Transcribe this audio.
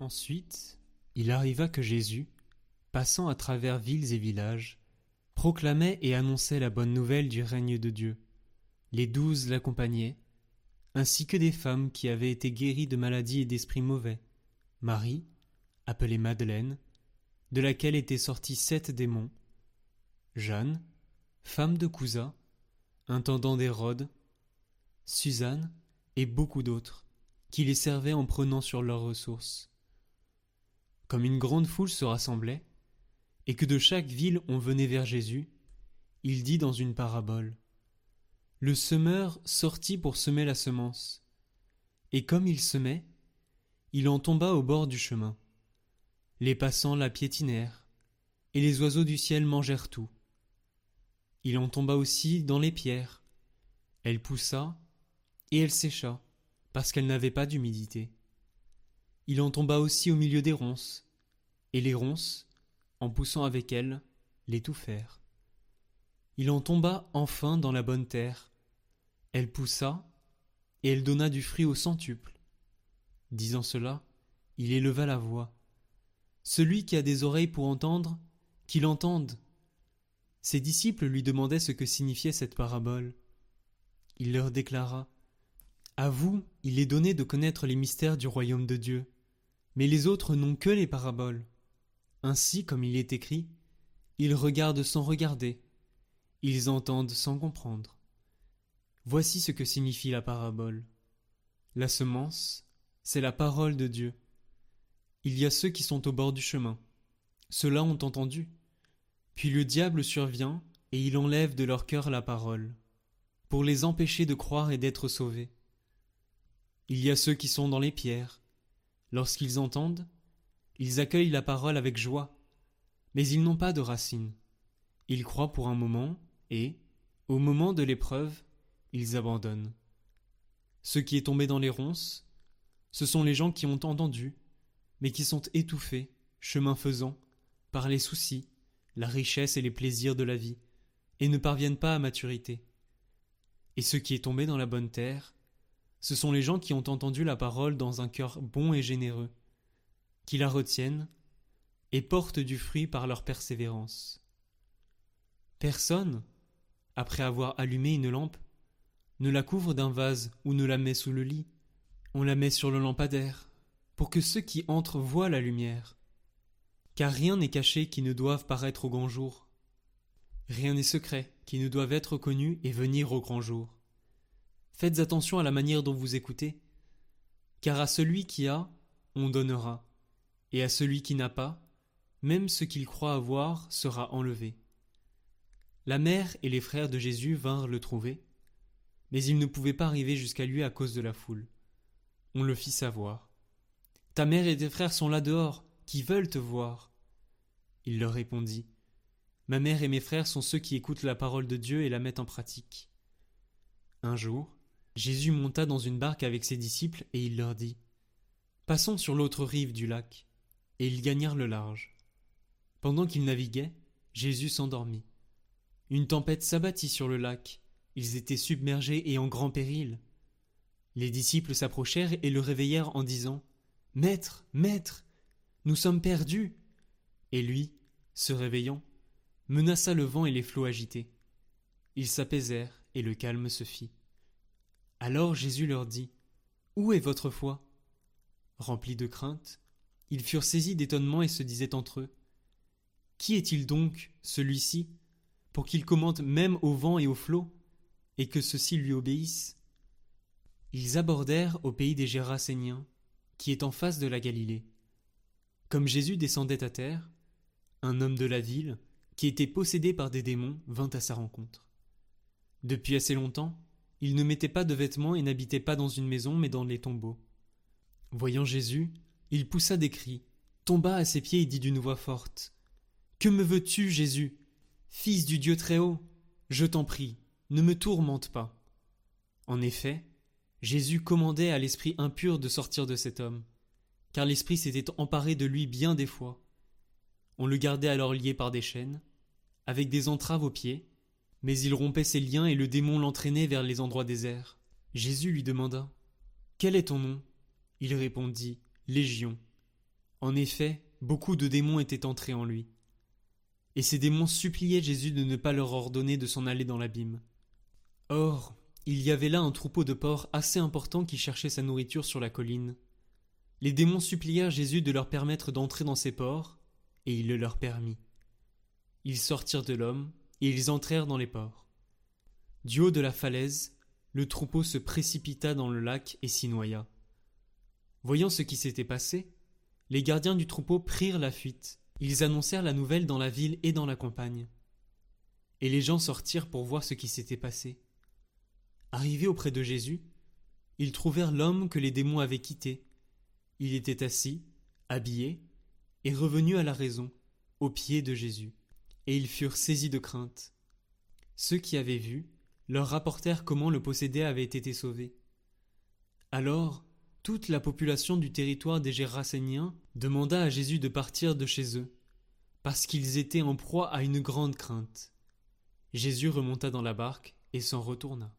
Ensuite, il arriva que Jésus, passant à travers villes et villages, proclamait et annonçait la bonne nouvelle du règne de Dieu. Les douze l'accompagnaient, ainsi que des femmes qui avaient été guéries de maladies et d'esprits mauvais. Marie, appelée Madeleine, de laquelle étaient sortis sept démons, Jeanne, femme de Cousa, intendant d'Hérode, Suzanne et beaucoup d'autres, qui les servaient en prenant sur leurs ressources. Comme une grande foule se rassemblait, et que de chaque ville on venait vers Jésus, il dit dans une parabole Le semeur sortit pour semer la semence, et comme il semait, il en tomba au bord du chemin. Les passants la piétinèrent, et les oiseaux du ciel mangèrent tout. Il en tomba aussi dans les pierres. Elle poussa, et elle sécha, parce qu'elle n'avait pas d'humidité. Il en tomba aussi au milieu des ronces, et les ronces, en poussant avec elle, l'étouffèrent. Il en tomba enfin dans la bonne terre. Elle poussa, et elle donna du fruit au centuple. Disant cela, il éleva la voix. Celui qui a des oreilles pour entendre, qu'il entende. Ses disciples lui demandaient ce que signifiait cette parabole. Il leur déclara À vous, il est donné de connaître les mystères du royaume de Dieu, mais les autres n'ont que les paraboles. Ainsi, comme il est écrit, ils regardent sans regarder, ils entendent sans comprendre. Voici ce que signifie la parabole. La semence, c'est la parole de Dieu. Il y a ceux qui sont au bord du chemin. Ceux-là ont entendu. Puis le diable survient et il enlève de leur cœur la parole, pour les empêcher de croire et d'être sauvés. Il y a ceux qui sont dans les pierres. Lorsqu'ils entendent, ils accueillent la parole avec joie, mais ils n'ont pas de racines. Ils croient pour un moment et, au moment de l'épreuve, ils abandonnent. Ce qui est tombé dans les ronces, ce sont les gens qui ont entendu, mais qui sont étouffés, chemin faisant, par les soucis, la richesse et les plaisirs de la vie, et ne parviennent pas à maturité. Et ce qui est tombé dans la bonne terre, ce sont les gens qui ont entendu la parole dans un cœur bon et généreux, qui la retiennent et portent du fruit par leur persévérance. Personne, après avoir allumé une lampe, ne la couvre d'un vase ou ne la met sous le lit, on la met sur le lampadaire, pour que ceux qui entrent voient la lumière. Car rien n'est caché qui ne doive paraître au grand jour. Rien n'est secret qui ne doive être connu et venir au grand jour. Faites attention à la manière dont vous écoutez, car à celui qui a, on donnera, et à celui qui n'a pas, même ce qu'il croit avoir sera enlevé. La mère et les frères de Jésus vinrent le trouver, mais ils ne pouvaient pas arriver jusqu'à lui à cause de la foule on le fit savoir. Ta mère et tes frères sont là dehors, qui veulent te voir. Il leur répondit. Ma mère et mes frères sont ceux qui écoutent la parole de Dieu et la mettent en pratique. Un jour, Jésus monta dans une barque avec ses disciples et il leur dit. Passons sur l'autre rive du lac. Et ils gagnèrent le large. Pendant qu'ils naviguaient, Jésus s'endormit. Une tempête s'abattit sur le lac. Ils étaient submergés et en grand péril. Les disciples s'approchèrent et le réveillèrent en disant Maître, maître, nous sommes perdus. Et lui, se réveillant, menaça le vent et les flots agités. Ils s'apaisèrent et le calme se fit. Alors Jésus leur dit Où est votre foi? Remplis de crainte, ils furent saisis d'étonnement et se disaient entre eux Qui est-il donc, celui-ci, pour qu'il commande même au vent et aux flots, et que ceux-ci lui obéissent? Ils abordèrent au pays des Géraséniens, qui est en face de la Galilée. Comme Jésus descendait à terre, un homme de la ville, qui était possédé par des démons, vint à sa rencontre. Depuis assez longtemps, il ne mettait pas de vêtements et n'habitait pas dans une maison, mais dans les tombeaux. Voyant Jésus, il poussa des cris, tomba à ses pieds et dit d'une voix forte Que me veux-tu, Jésus Fils du Dieu très-haut? Je t'en prie, ne me tourmente pas. En effet, Jésus commandait à l'esprit impur de sortir de cet homme, car l'esprit s'était emparé de lui bien des fois. On le gardait alors lié par des chaînes, avec des entraves aux pieds, mais il rompait ses liens et le démon l'entraînait vers les endroits déserts. Jésus lui demanda Quel est ton nom? Il répondit Légion, En effet, beaucoup de démons étaient entrés en lui. Et ces démons suppliaient Jésus de ne pas leur ordonner de s'en aller dans l'abîme. Or, il y avait là un troupeau de porcs assez important qui cherchait sa nourriture sur la colline. Les démons supplièrent Jésus de leur permettre d'entrer dans ces porcs, et il le leur permit. Ils sortirent de l'homme, et ils entrèrent dans les porcs. Du haut de la falaise, le troupeau se précipita dans le lac et s'y noya. Voyant ce qui s'était passé, les gardiens du troupeau prirent la fuite. Ils annoncèrent la nouvelle dans la ville et dans la campagne. Et les gens sortirent pour voir ce qui s'était passé. Arrivés auprès de Jésus, ils trouvèrent l'homme que les démons avaient quitté. Il était assis, habillé, et revenu à la raison, aux pieds de Jésus, et ils furent saisis de crainte. Ceux qui avaient vu leur rapportèrent comment le possédé avait été sauvé. Alors, toute la population du territoire des Gérasséniens demanda à Jésus de partir de chez eux, parce qu'ils étaient en proie à une grande crainte. Jésus remonta dans la barque et s'en retourna.